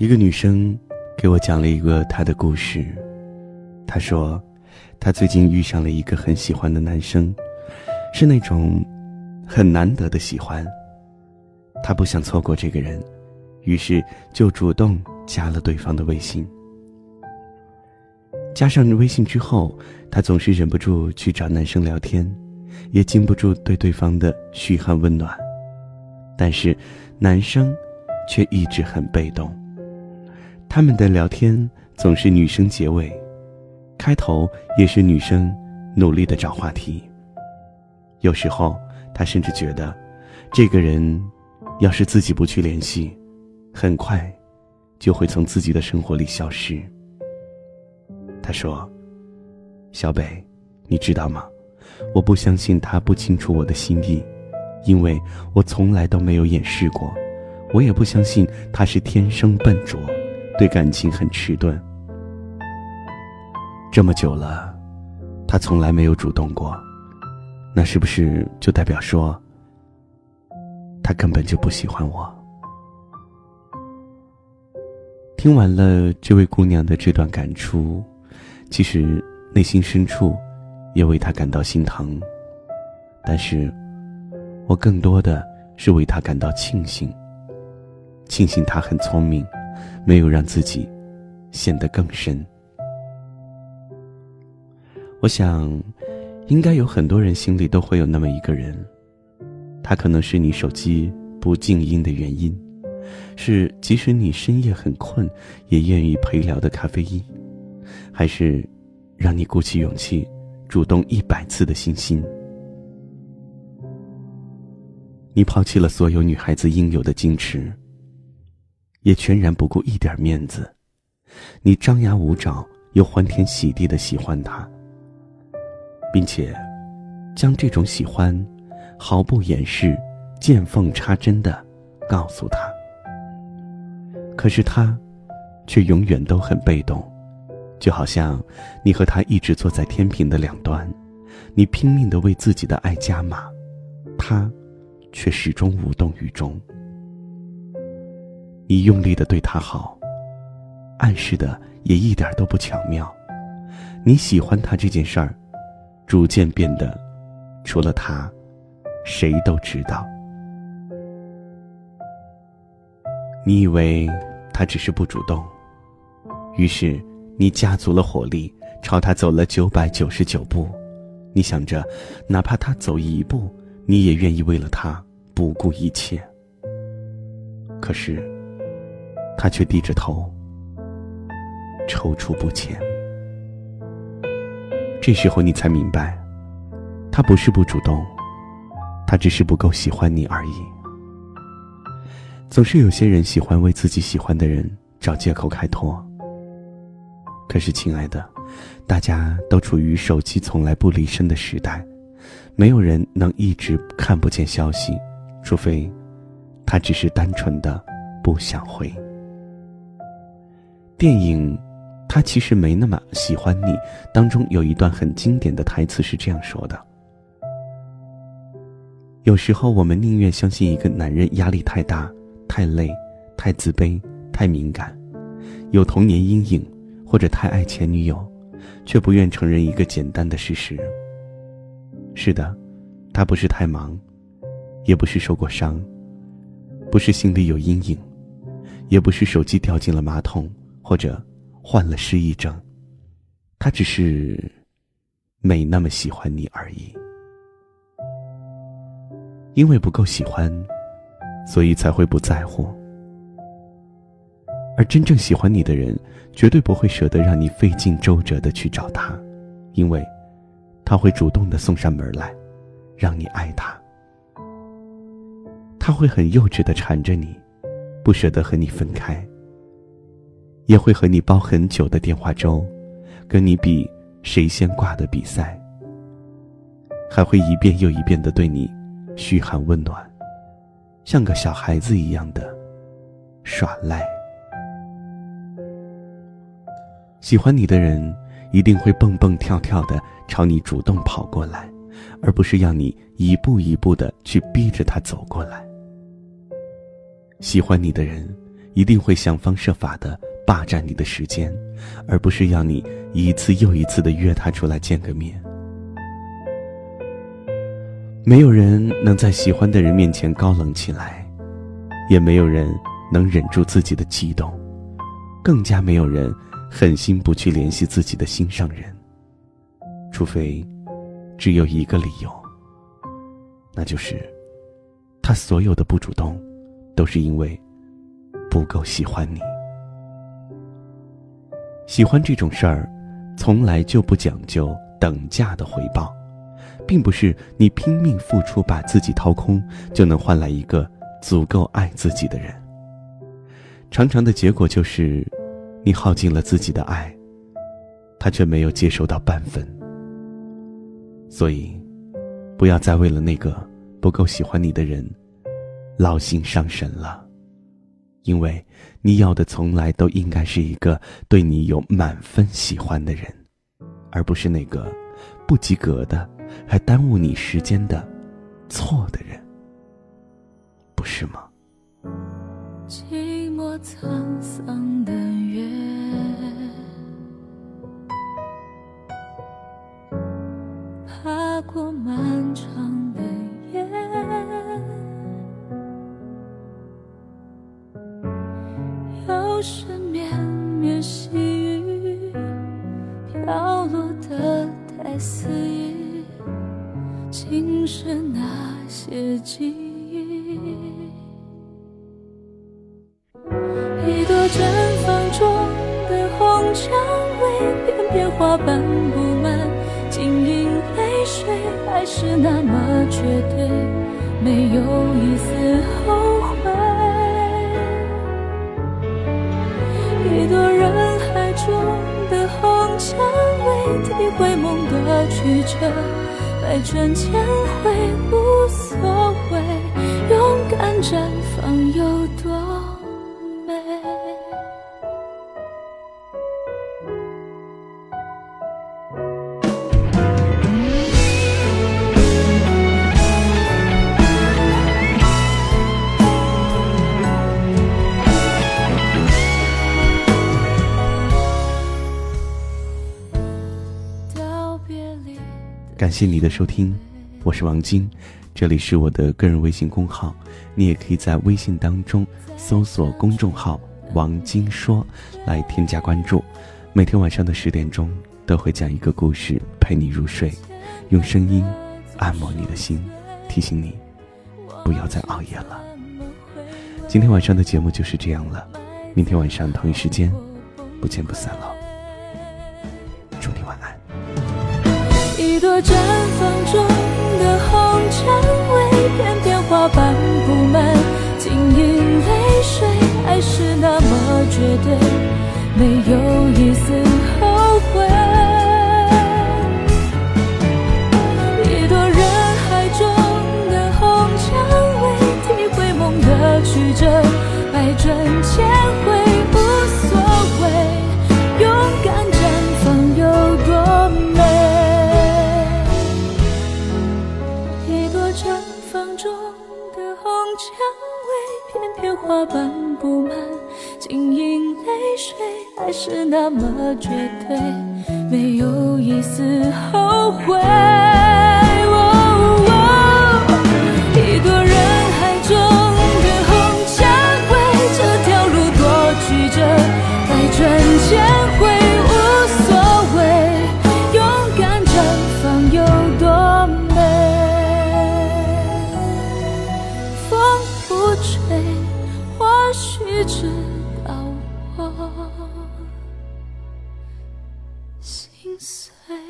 一个女生给我讲了一个她的故事。她说，她最近遇上了一个很喜欢的男生，是那种很难得的喜欢。她不想错过这个人，于是就主动加了对方的微信。加上微信之后，她总是忍不住去找男生聊天，也禁不住对对方的嘘寒问暖。但是，男生却一直很被动。他们的聊天总是女生结尾，开头也是女生努力的找话题。有时候，他甚至觉得，这个人要是自己不去联系，很快就会从自己的生活里消失。他说：“小北，你知道吗？我不相信他不清楚我的心意，因为我从来都没有掩饰过。我也不相信他是天生笨拙。”对感情很迟钝，这么久了，他从来没有主动过，那是不是就代表说，他根本就不喜欢我？听完了这位姑娘的这段感触，其实内心深处也为她感到心疼，但是，我更多的是为她感到庆幸，庆幸她很聪明。没有让自己陷得更深。我想，应该有很多人心里都会有那么一个人，他可能是你手机不静音的原因，是即使你深夜很困也愿意陪聊的咖啡因，还是让你鼓起勇气主动一百次的信心。你抛弃了所有女孩子应有的矜持。也全然不顾一点面子，你张牙舞爪又欢天喜地的喜欢他，并且将这种喜欢毫不掩饰、见缝插针的告诉他。可是他却永远都很被动，就好像你和他一直坐在天平的两端，你拼命的为自己的爱加码，他却始终无动于衷。你用力的对他好，暗示的也一点都不巧妙。你喜欢他这件事儿，逐渐变得，除了他，谁都知道。你以为他只是不主动，于是你加足了火力朝他走了九百九十九步。你想着，哪怕他走一步，你也愿意为了他不顾一切。可是。他却低着头，踌躇不前。这时候你才明白，他不是不主动，他只是不够喜欢你而已。总是有些人喜欢为自己喜欢的人找借口开脱。可是，亲爱的，大家都处于手机从来不离身的时代，没有人能一直看不见消息，除非他只是单纯的不想回。电影《他其实没那么喜欢你》当中有一段很经典的台词是这样说的：“有时候我们宁愿相信一个男人压力太大、太累、太自卑、太敏感，有童年阴影，或者太爱前女友，却不愿承认一个简单的事实。是的，他不是太忙，也不是受过伤，不是心里有阴影，也不是手机掉进了马桶。”或者患了失忆症，他只是没那么喜欢你而已。因为不够喜欢，所以才会不在乎。而真正喜欢你的人，绝对不会舍得让你费尽周折的去找他，因为他会主动的送上门来，让你爱他。他会很幼稚的缠着你，不舍得和你分开。也会和你煲很久的电话粥，跟你比谁先挂的比赛，还会一遍又一遍的对你嘘寒问暖，像个小孩子一样的耍赖。喜欢你的人一定会蹦蹦跳跳的朝你主动跑过来，而不是要你一步一步的去逼着他走过来。喜欢你的人。一定会想方设法的霸占你的时间，而不是要你一次又一次的约他出来见个面。没有人能在喜欢的人面前高冷起来，也没有人能忍住自己的激动，更加没有人狠心不去联系自己的心上人。除非，只有一个理由，那就是，他所有的不主动，都是因为不够喜欢你。喜欢这种事儿，从来就不讲究等价的回报。并不是你拼命付出，把自己掏空，就能换来一个足够爱自己的人。常常的结果就是，你耗尽了自己的爱，他却没有接收到半分。所以，不要再为了那个不够喜欢你的人，劳心伤神了。因为你要的从来都应该是一个对你有满分喜欢的人，而不是那个不及格的。还耽误你时间的错的人，不是吗？寂寞沧桑的月，爬过满太肆意。竟是那些记忆，一朵绽放中的红蔷薇，片片花瓣布满，晶莹泪水，还是那么绝对，没有一丝后悔。一朵人海中，体会梦的曲折。百转千回无所谓，勇敢绽放有多？感谢你的收听，我是王晶，这里是我的个人微信公号，你也可以在微信当中搜索公众号“王晶说”来添加关注。每天晚上的十点钟都会讲一个故事陪你入睡，用声音按摩你的心，提醒你不要再熬夜了。今天晚上的节目就是这样了，明天晚上同一时间不见不散了。一朵绽放中的红蔷薇，片片花瓣布满，晶莹泪水，爱是那么绝对，没有一丝花瓣布满，晶莹泪水，还是那么绝对，没有一丝后悔。碎。